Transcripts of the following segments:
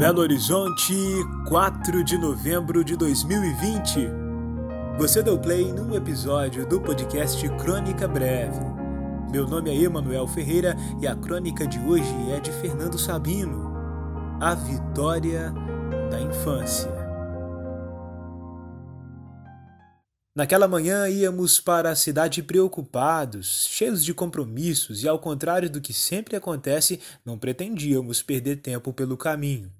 Belo Horizonte, 4 de novembro de 2020. Você deu play num episódio do podcast Crônica Breve. Meu nome é Emanuel Ferreira e a crônica de hoje é de Fernando Sabino. A vitória da infância. Naquela manhã íamos para a cidade preocupados, cheios de compromissos e, ao contrário do que sempre acontece, não pretendíamos perder tempo pelo caminho.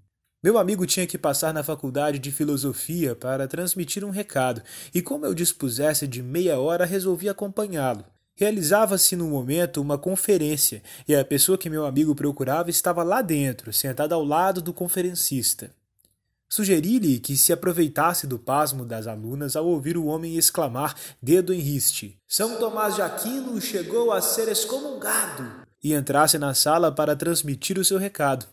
Meu amigo tinha que passar na faculdade de filosofia para transmitir um recado, e como eu dispusesse de meia hora, resolvi acompanhá-lo. Realizava-se no momento uma conferência, e a pessoa que meu amigo procurava estava lá dentro, sentada ao lado do conferencista. Sugeri-lhe que se aproveitasse do pasmo das alunas ao ouvir o homem exclamar, dedo em riste: São Tomás de Aquino chegou a ser excomungado! E entrasse na sala para transmitir o seu recado.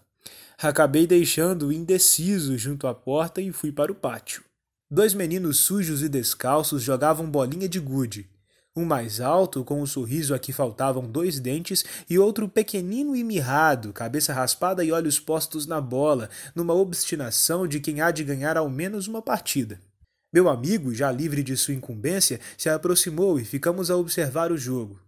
Acabei deixando-o indeciso junto à porta e fui para o pátio. Dois meninos sujos e descalços jogavam bolinha de gude um mais alto, com um sorriso a que faltavam dois dentes, e outro pequenino e mirrado, cabeça raspada e olhos postos na bola, numa obstinação de quem há de ganhar ao menos uma partida. Meu amigo, já livre de sua incumbência, se aproximou e ficamos a observar o jogo.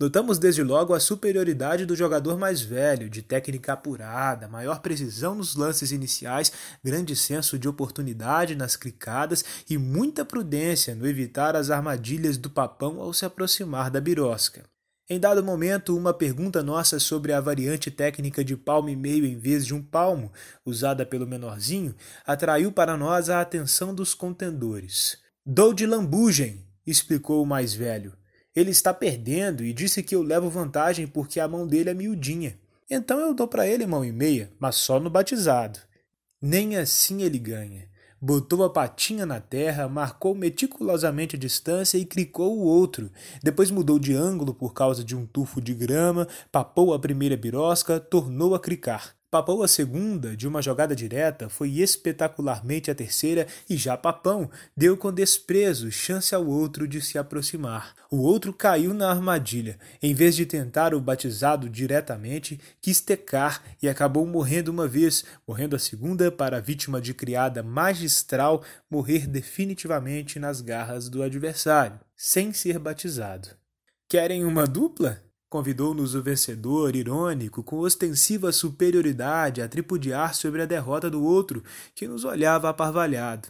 Notamos desde logo a superioridade do jogador mais velho, de técnica apurada, maior precisão nos lances iniciais, grande senso de oportunidade nas clicadas e muita prudência no evitar as armadilhas do papão ao se aproximar da birosca. Em dado momento, uma pergunta nossa sobre a variante técnica de palmo e meio em vez de um palmo, usada pelo menorzinho, atraiu para nós a atenção dos contendores. Dou de lambugem, explicou o mais velho. Ele está perdendo e disse que eu levo vantagem porque a mão dele é miudinha. Então eu dou para ele mão e meia, mas só no batizado. Nem assim ele ganha. Botou a patinha na terra, marcou meticulosamente a distância e cricou o outro. Depois mudou de ângulo por causa de um tufo de grama, papou a primeira birosca, tornou a cricar. Papão a segunda, de uma jogada direta, foi espetacularmente a terceira e já Papão deu com desprezo chance ao outro de se aproximar. O outro caiu na armadilha. Em vez de tentar o batizado diretamente, quis tecar e acabou morrendo uma vez, morrendo a segunda para a vítima de criada magistral morrer definitivamente nas garras do adversário, sem ser batizado. Querem uma dupla? Convidou-nos o vencedor, irônico, com ostensiva superioridade, a tripudiar sobre a derrota do outro, que nos olhava aparvalhado.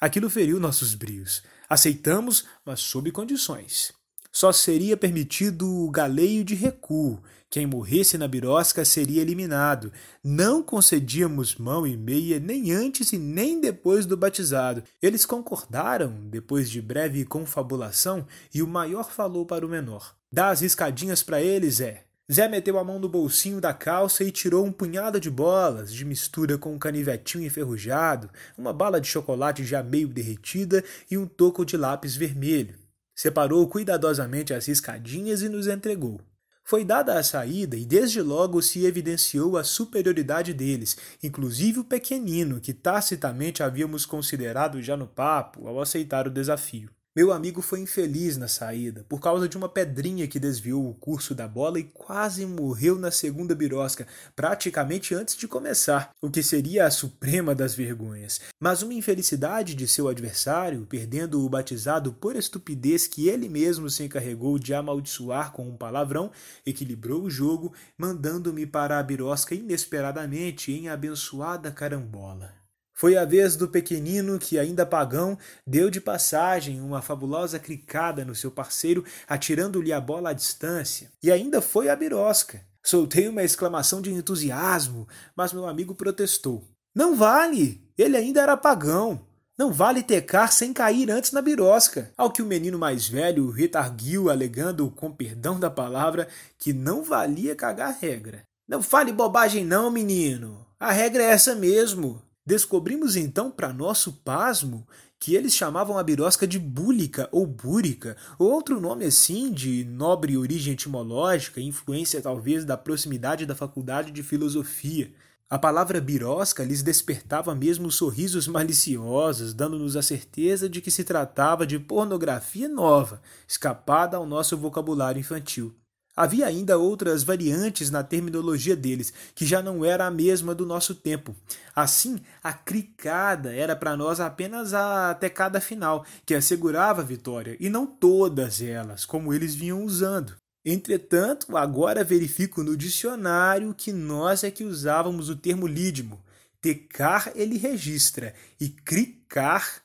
Aquilo feriu nossos brios. Aceitamos, mas sob condições. Só seria permitido o galeio de recuo. Quem morresse na birosca seria eliminado. Não concedíamos mão e meia nem antes e nem depois do batizado. Eles concordaram, depois de breve confabulação, e o maior falou para o menor. Dá as riscadinhas para eles, é. Zé meteu a mão no bolsinho da calça e tirou um punhado de bolas, de mistura com um canivetinho enferrujado, uma bala de chocolate já meio derretida e um toco de lápis vermelho. Separou cuidadosamente as riscadinhas e nos entregou. Foi dada a saída e desde logo se evidenciou a superioridade deles, inclusive o pequenino, que tacitamente havíamos considerado já no papo ao aceitar o desafio. Meu amigo foi infeliz na saída, por causa de uma pedrinha que desviou o curso da bola e quase morreu na segunda birosca, praticamente antes de começar, o que seria a suprema das vergonhas. Mas uma infelicidade de seu adversário, perdendo o batizado por estupidez que ele mesmo se encarregou de amaldiçoar com um palavrão, equilibrou o jogo, mandando-me para a birosca inesperadamente em abençoada carambola. Foi a vez do pequenino que, ainda pagão, deu de passagem uma fabulosa cricada no seu parceiro, atirando-lhe a bola à distância. E ainda foi a birosca. Soltei uma exclamação de entusiasmo, mas meu amigo protestou. Não vale! Ele ainda era pagão. Não vale tecar sem cair antes na birosca. Ao que o menino mais velho retarguiu, alegando, com perdão da palavra, que não valia cagar regra. Não fale bobagem não, menino. A regra é essa mesmo. Descobrimos então, para nosso pasmo, que eles chamavam a birosca de búlica ou búrica, ou outro nome assim de nobre origem etimológica, influência talvez da proximidade da faculdade de filosofia. A palavra birosca lhes despertava mesmo sorrisos maliciosos, dando-nos a certeza de que se tratava de pornografia nova, escapada ao nosso vocabulário infantil. Havia ainda outras variantes na terminologia deles, que já não era a mesma do nosso tempo. Assim, a cricada era para nós apenas a tecada final, que assegurava a vitória, e não todas elas, como eles vinham usando. Entretanto, agora verifico no dicionário que nós é que usávamos o termo lídimo. Tecar ele registra e cricar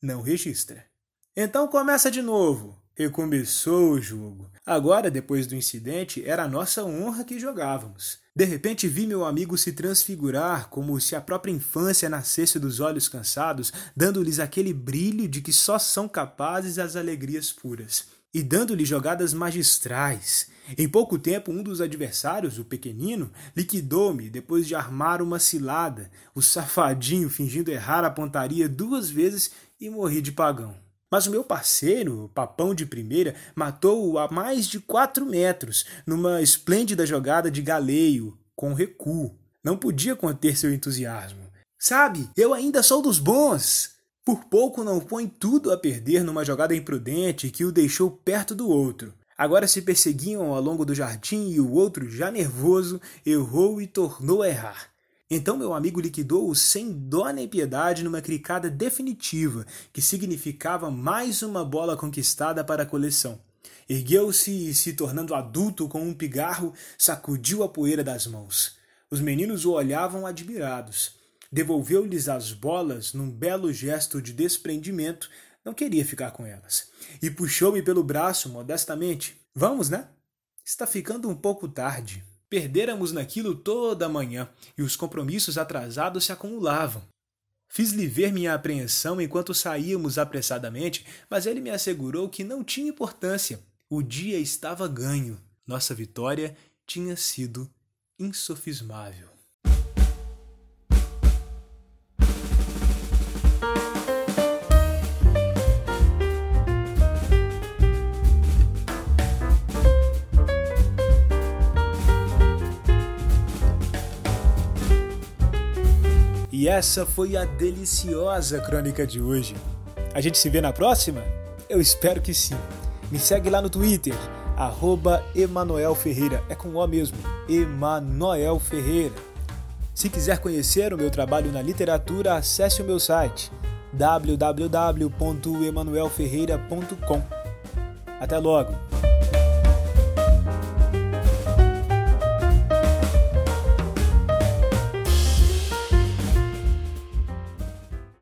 não registra. Então começa de novo. Recomeçou o jogo. Agora, depois do incidente, era a nossa honra que jogávamos. De repente vi meu amigo se transfigurar como se a própria infância nascesse dos olhos cansados, dando-lhes aquele brilho de que só são capazes as alegrias puras e dando-lhe jogadas magistrais. Em pouco tempo, um dos adversários, o pequenino, liquidou-me depois de armar uma cilada, o safadinho fingindo errar a pontaria duas vezes e morri de pagão. Mas o meu parceiro, papão de primeira, matou-o a mais de quatro metros, numa esplêndida jogada de galeio, com recuo. Não podia conter seu entusiasmo. Sabe, eu ainda sou dos bons! Por pouco não põe tudo a perder numa jogada imprudente que o deixou perto do outro. Agora se perseguiam ao longo do jardim e o outro, já nervoso, errou e tornou a errar. Então meu amigo liquidou-o sem dó nem piedade numa cricada definitiva, que significava mais uma bola conquistada para a coleção. Ergueu-se e, se tornando adulto com um pigarro, sacudiu a poeira das mãos. Os meninos o olhavam admirados devolveu-lhes as bolas num belo gesto de desprendimento, não queria ficar com elas. E puxou-me pelo braço modestamente. Vamos, né? Está ficando um pouco tarde. Perdêramos naquilo toda a manhã e os compromissos atrasados se acumulavam. Fiz-lhe ver minha apreensão enquanto saíamos apressadamente, mas ele me assegurou que não tinha importância. O dia estava ganho. Nossa vitória tinha sido insofismável. Essa foi a deliciosa crônica de hoje. A gente se vê na próxima? Eu espero que sim. Me segue lá no Twitter, arroba Emanuel Ferreira. É com O mesmo, Emanuel Ferreira. Se quiser conhecer o meu trabalho na literatura, acesse o meu site www.emanuelferreira.com. Até logo!